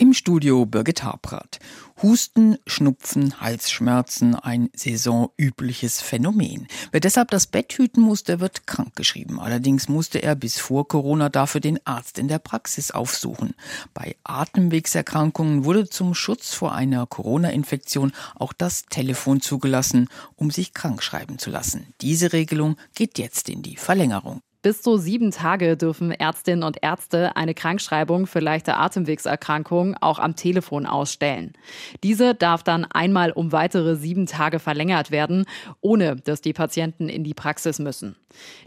Im Studio Birgit Habrath. Husten, Schnupfen, Halsschmerzen, ein saisonübliches Phänomen. Wer deshalb das Bett hüten muss, der wird krankgeschrieben. Allerdings musste er bis vor Corona dafür den Arzt in der Praxis aufsuchen. Bei Atemwegserkrankungen wurde zum Schutz vor einer Corona-Infektion auch das Telefon zugelassen, um sich krankschreiben zu lassen. Diese Regelung geht jetzt in die Verlängerung. Bis zu sieben Tage dürfen Ärztinnen und Ärzte eine Krankschreibung für leichte Atemwegserkrankungen auch am Telefon ausstellen. Diese darf dann einmal um weitere sieben Tage verlängert werden, ohne dass die Patienten in die Praxis müssen.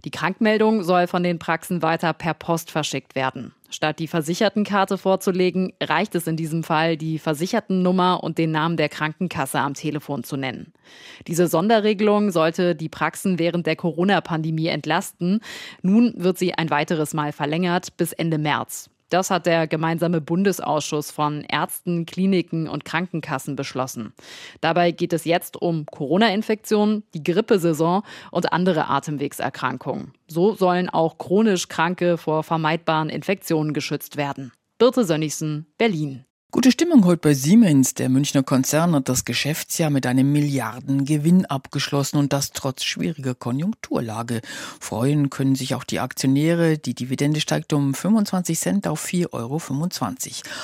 Die Krankmeldung soll von den Praxen weiter per Post verschickt werden. Statt die Versichertenkarte vorzulegen, reicht es in diesem Fall, die Versichertennummer und den Namen der Krankenkasse am Telefon zu nennen. Diese Sonderregelung sollte die Praxen während der Corona-Pandemie entlasten. Nun wird sie ein weiteres Mal verlängert bis Ende März. Das hat der gemeinsame Bundesausschuss von Ärzten, Kliniken und Krankenkassen beschlossen. Dabei geht es jetzt um Corona-Infektionen, die Grippesaison und andere Atemwegserkrankungen. So sollen auch chronisch Kranke vor vermeidbaren Infektionen geschützt werden. Birte Sönnigsen, Berlin. Gute Stimmung heute bei Siemens. Der Münchner Konzern hat das Geschäftsjahr mit einem Milliardengewinn abgeschlossen und das trotz schwieriger Konjunkturlage. Freuen können sich auch die Aktionäre. Die Dividende steigt um 25 Cent auf 4,25 Euro.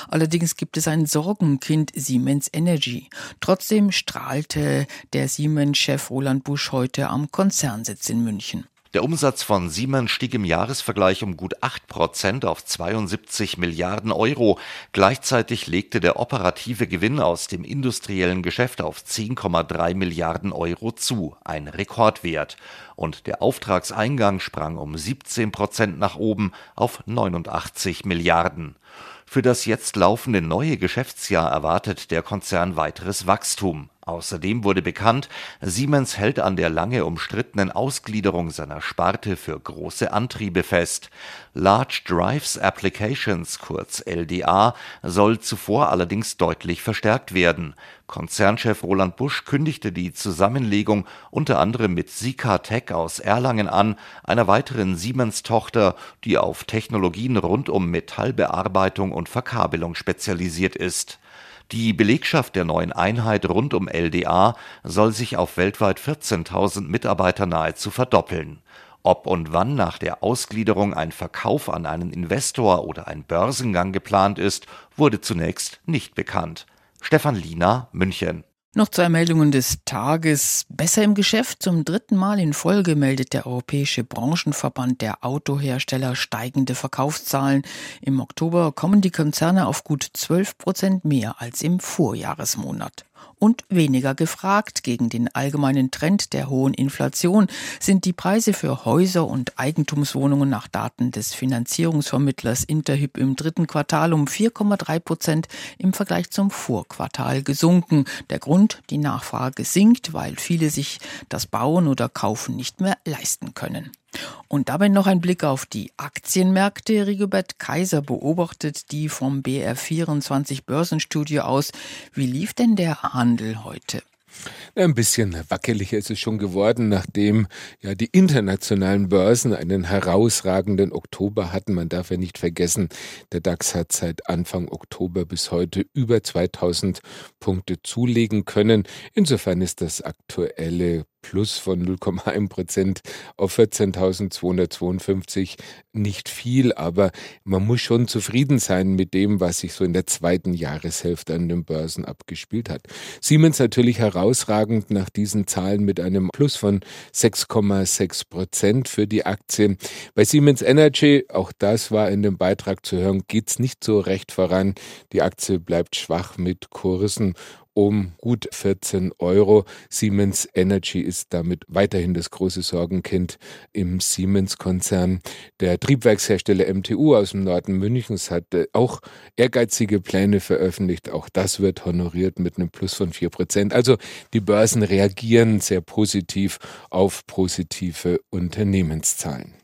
Allerdings gibt es ein Sorgenkind Siemens Energy. Trotzdem strahlte der Siemens-Chef Roland Busch heute am Konzernsitz in München. Der Umsatz von Siemens stieg im Jahresvergleich um gut 8 Prozent auf 72 Milliarden Euro. Gleichzeitig legte der operative Gewinn aus dem industriellen Geschäft auf 10,3 Milliarden Euro zu, ein Rekordwert. Und der Auftragseingang sprang um 17 Prozent nach oben auf 89 Milliarden. Für das jetzt laufende neue Geschäftsjahr erwartet der Konzern weiteres Wachstum. Außerdem wurde bekannt, Siemens hält an der lange umstrittenen Ausgliederung seiner Sparte für große Antriebe fest. Large Drives Applications kurz LDA soll zuvor allerdings deutlich verstärkt werden. Konzernchef Roland Busch kündigte die Zusammenlegung unter anderem mit Sika Tech aus Erlangen an, einer weiteren Siemens-Tochter, die auf Technologien rund um Metallbearbeitung und Verkabelung spezialisiert ist die Belegschaft der neuen Einheit rund um LDA soll sich auf weltweit 14.000 Mitarbeiter nahezu verdoppeln. Ob und wann nach der Ausgliederung ein Verkauf an einen Investor oder ein Börsengang geplant ist, wurde zunächst nicht bekannt. Stefan Liener, München noch zwei Meldungen des Tages. Besser im Geschäft. Zum dritten Mal in Folge meldet der Europäische Branchenverband der Autohersteller steigende Verkaufszahlen. Im Oktober kommen die Konzerne auf gut 12 Prozent mehr als im Vorjahresmonat und weniger gefragt. Gegen den allgemeinen Trend der hohen Inflation sind die Preise für Häuser und Eigentumswohnungen nach Daten des Finanzierungsvermittlers Interhyp im dritten Quartal um 4,3 Prozent im Vergleich zum Vorquartal gesunken. Der Grund, die Nachfrage sinkt, weil viele sich das Bauen oder Kaufen nicht mehr leisten können. Und dabei noch ein Blick auf die Aktienmärkte. Rigobert Kaiser beobachtet die vom BR24 Börsenstudio aus. Wie lief denn der Handel heute? Ein bisschen wackeliger ist es schon geworden, nachdem ja die internationalen Börsen einen herausragenden Oktober hatten. Man darf ja nicht vergessen, der DAX hat seit Anfang Oktober bis heute über 2000 Punkte zulegen können. Insofern ist das aktuelle Plus von 0,1 Prozent auf 14.252 nicht viel, aber man muss schon zufrieden sein mit dem, was sich so in der zweiten Jahreshälfte an den Börsen abgespielt hat. Siemens natürlich herausragend nach diesen Zahlen mit einem Plus von 6,6 Prozent für die Aktien. Bei Siemens Energy, auch das war in dem Beitrag zu hören, geht's nicht so recht voran. Die Aktie bleibt schwach mit Kursen um gut 14 Euro. Siemens Energy ist damit weiterhin das große Sorgenkind im Siemens-Konzern. Der Triebwerkshersteller MTU aus dem Norden Münchens hat äh, auch ehrgeizige Pläne veröffentlicht. Auch das wird honoriert mit einem Plus von 4 Prozent. Also die Börsen reagieren sehr positiv auf positive Unternehmenszahlen.